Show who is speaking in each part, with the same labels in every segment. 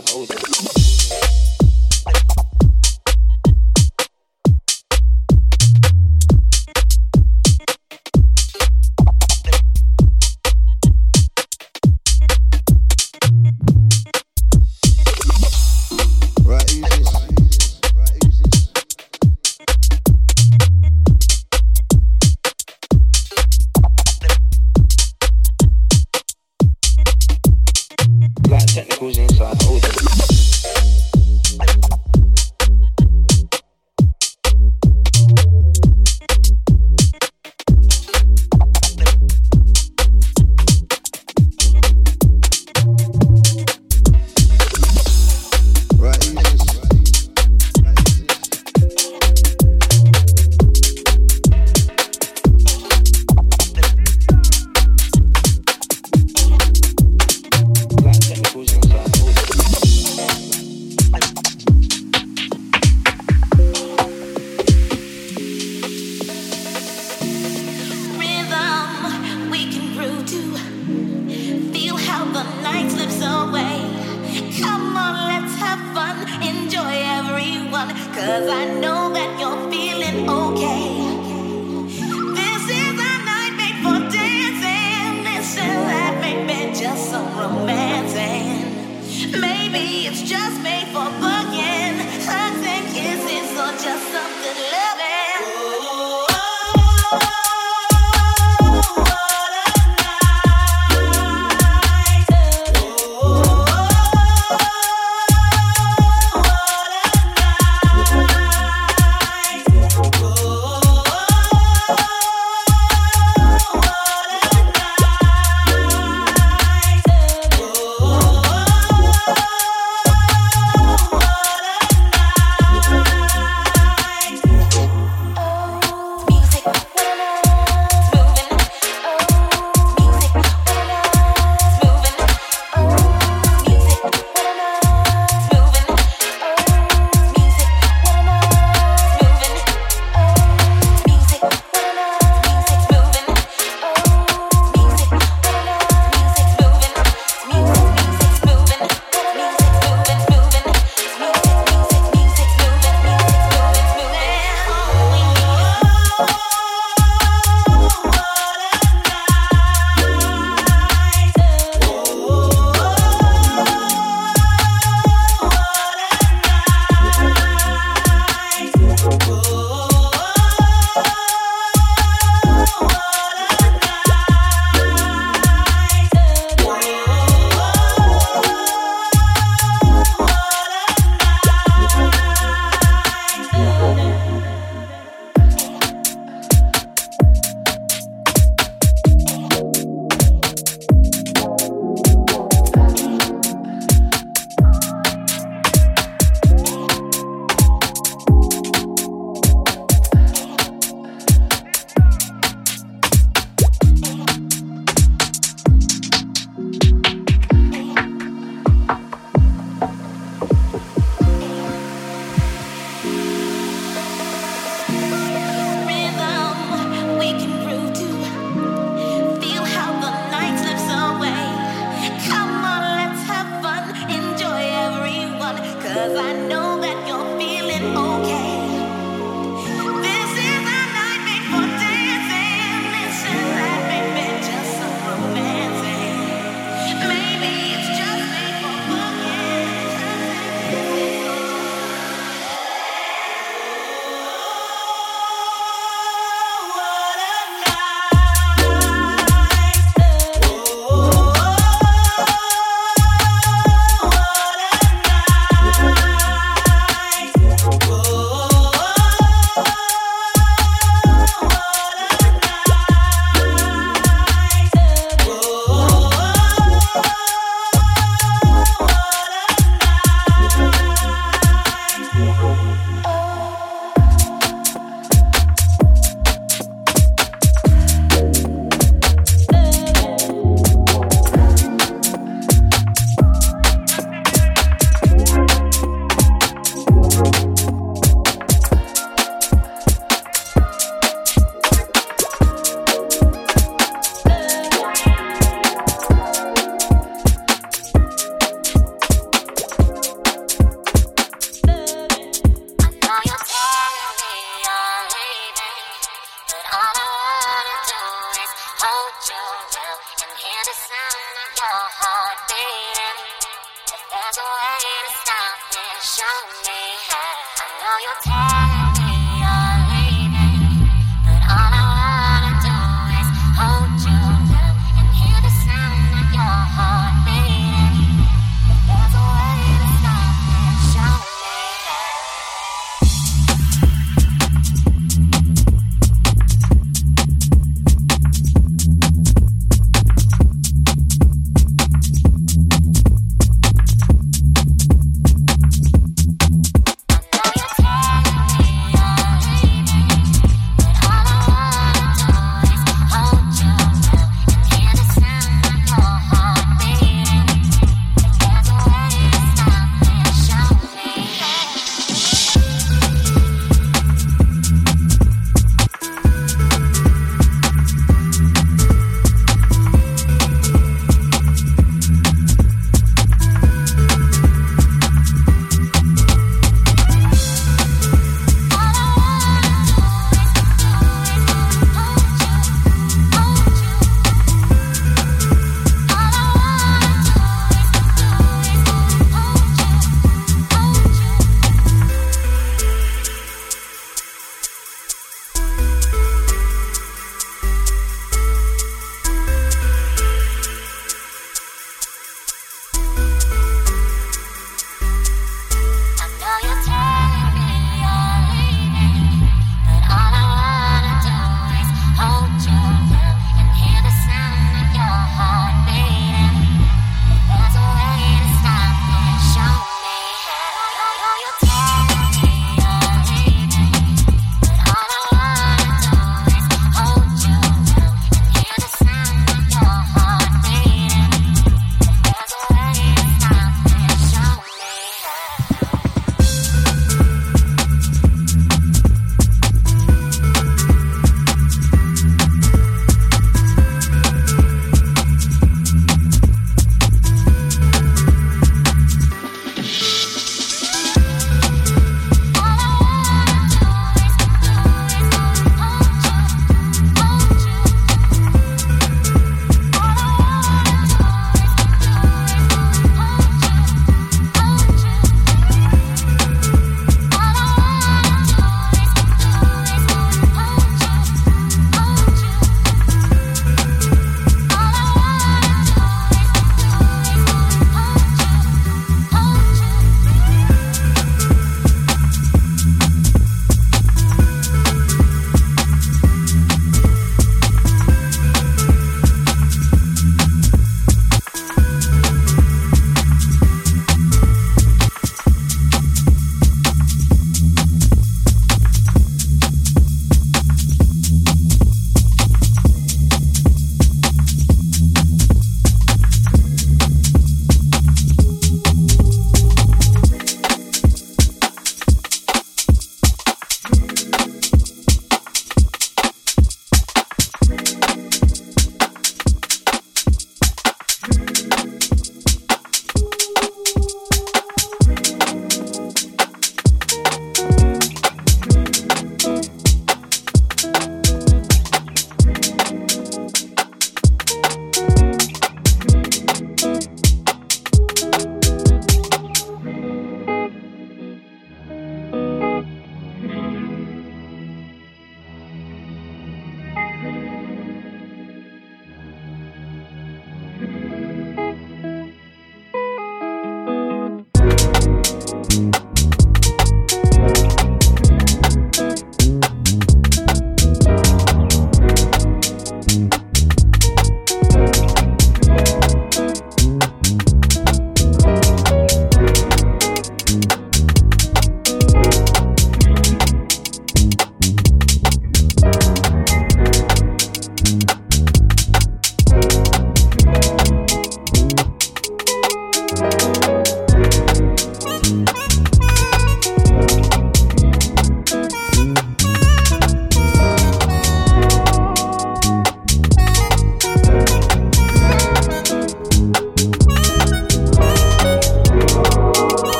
Speaker 1: atau.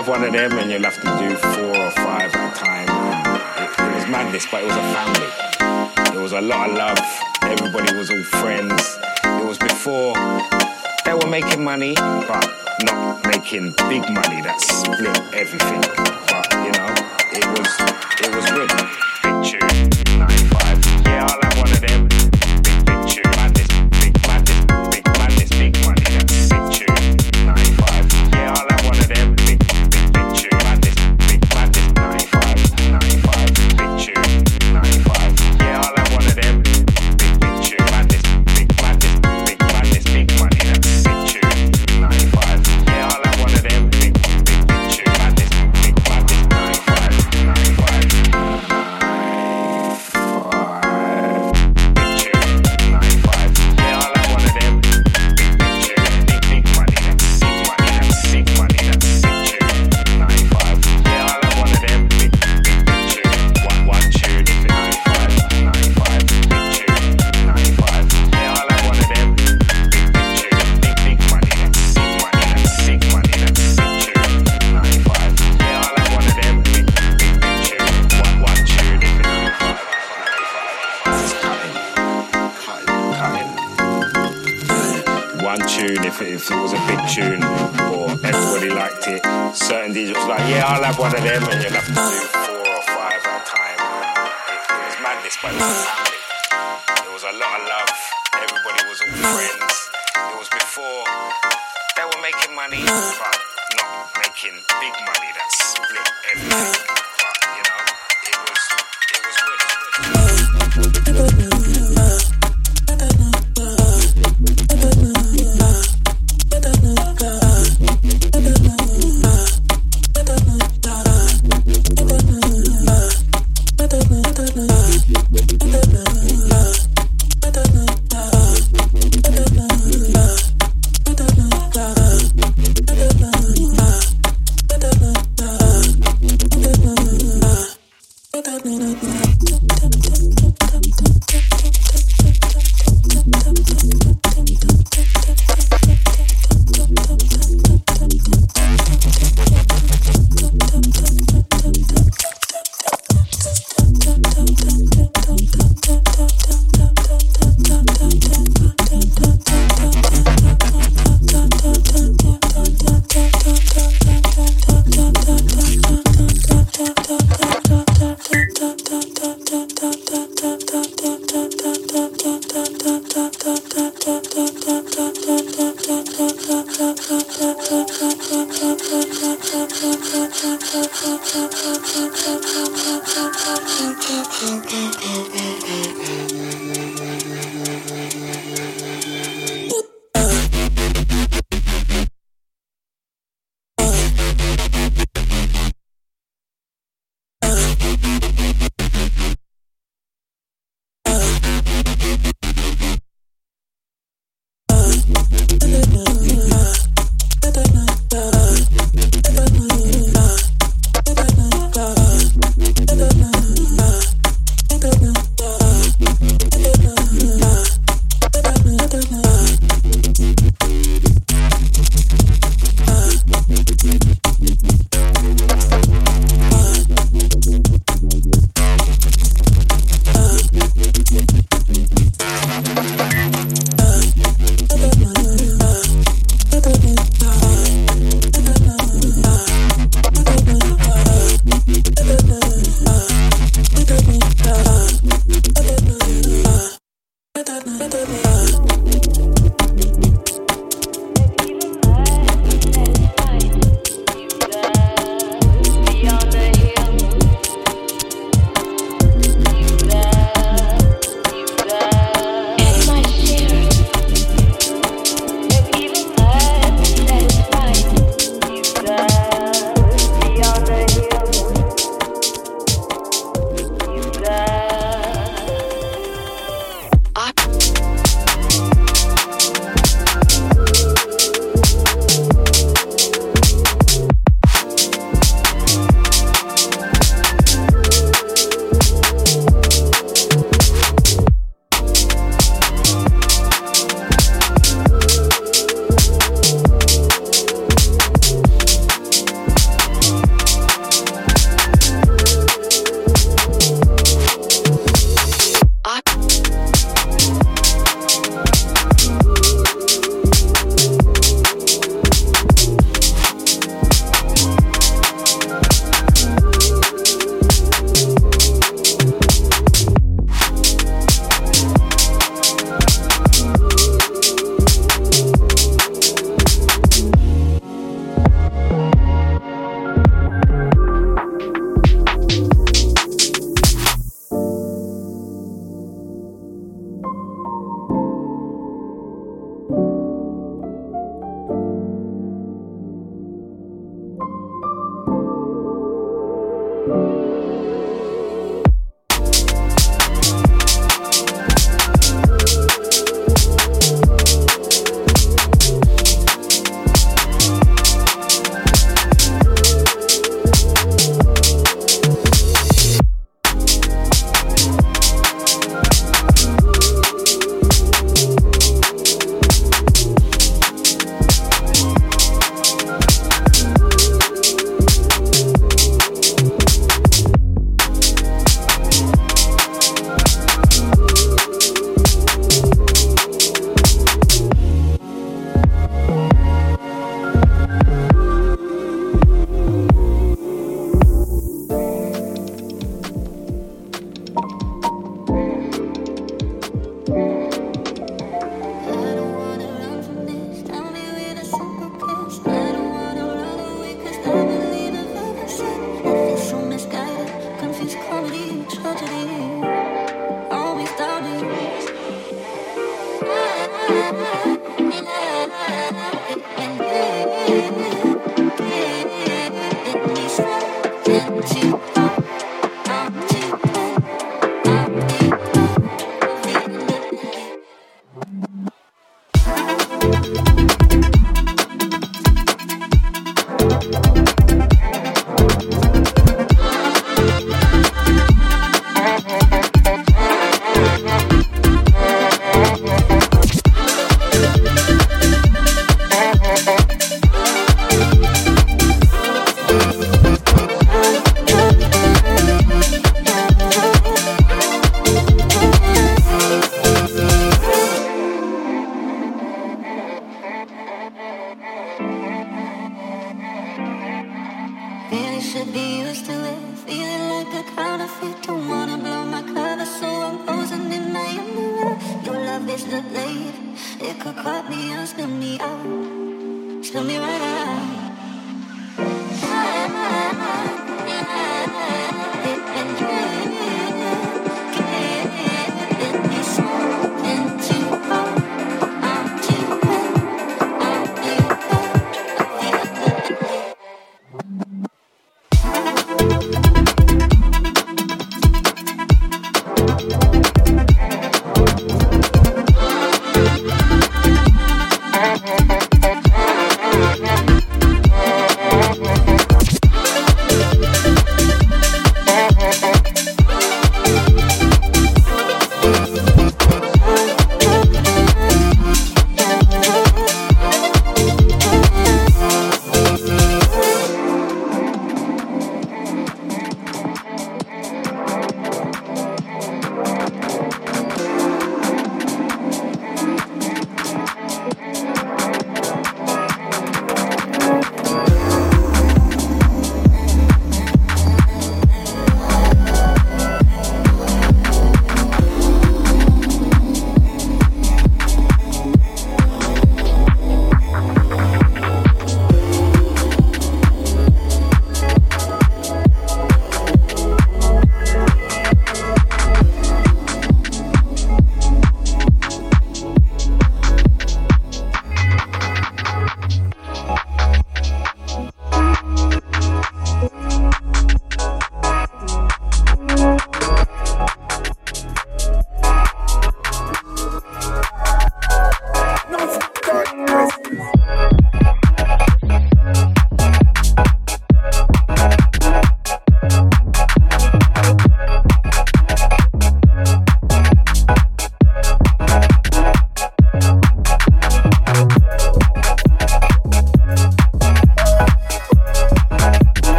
Speaker 1: have one of them and you'll have to do four or five at a time. It, it was madness, but it was a family. There was a lot of love. Everybody was all friends. It was before they were making money, but not making big money that split everything. But you know, it was it was good.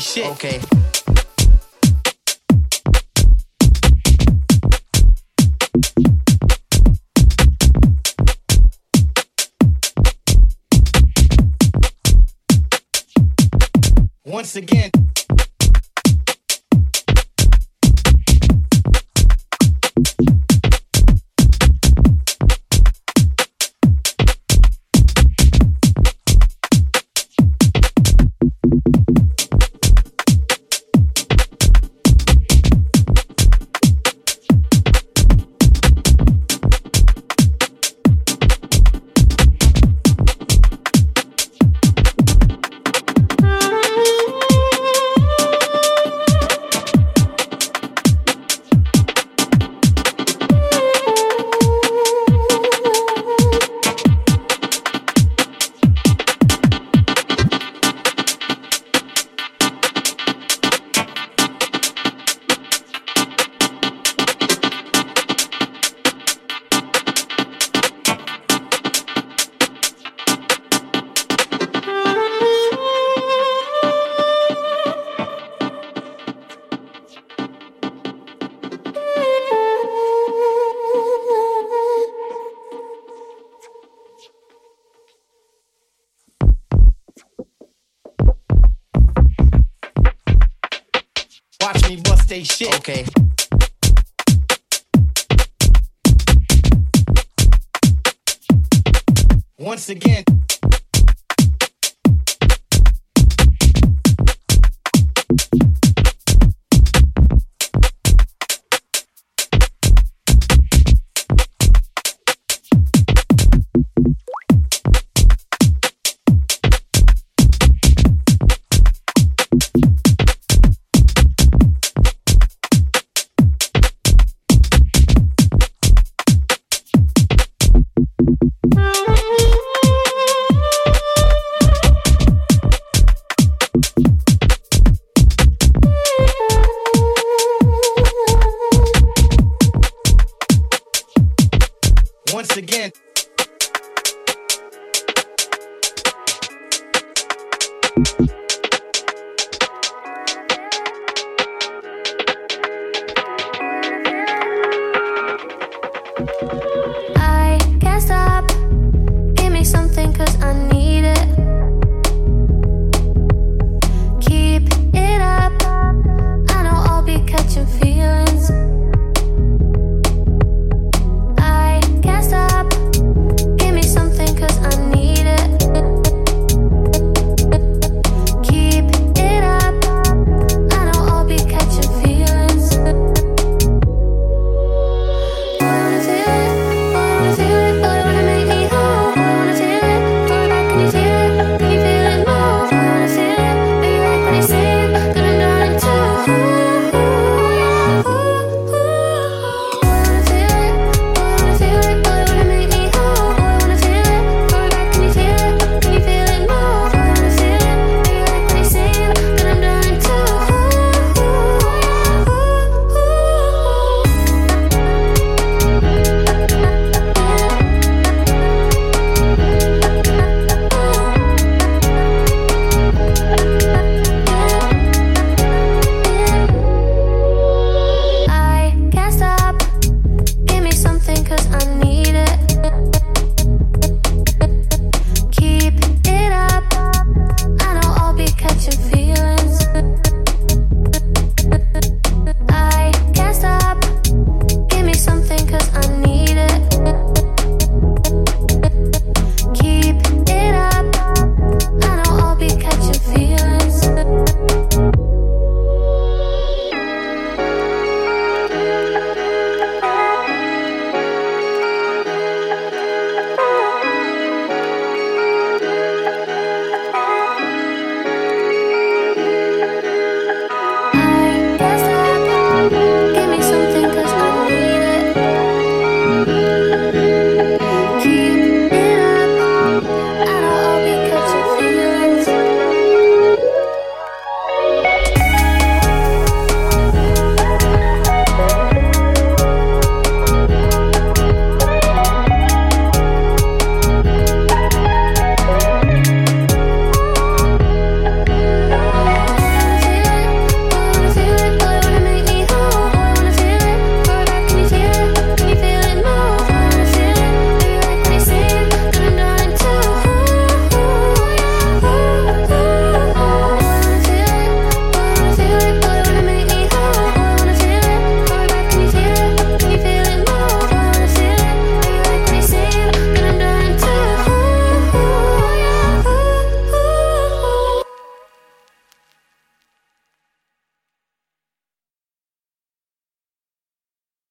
Speaker 2: Shit.
Speaker 3: Okay.
Speaker 2: Once again.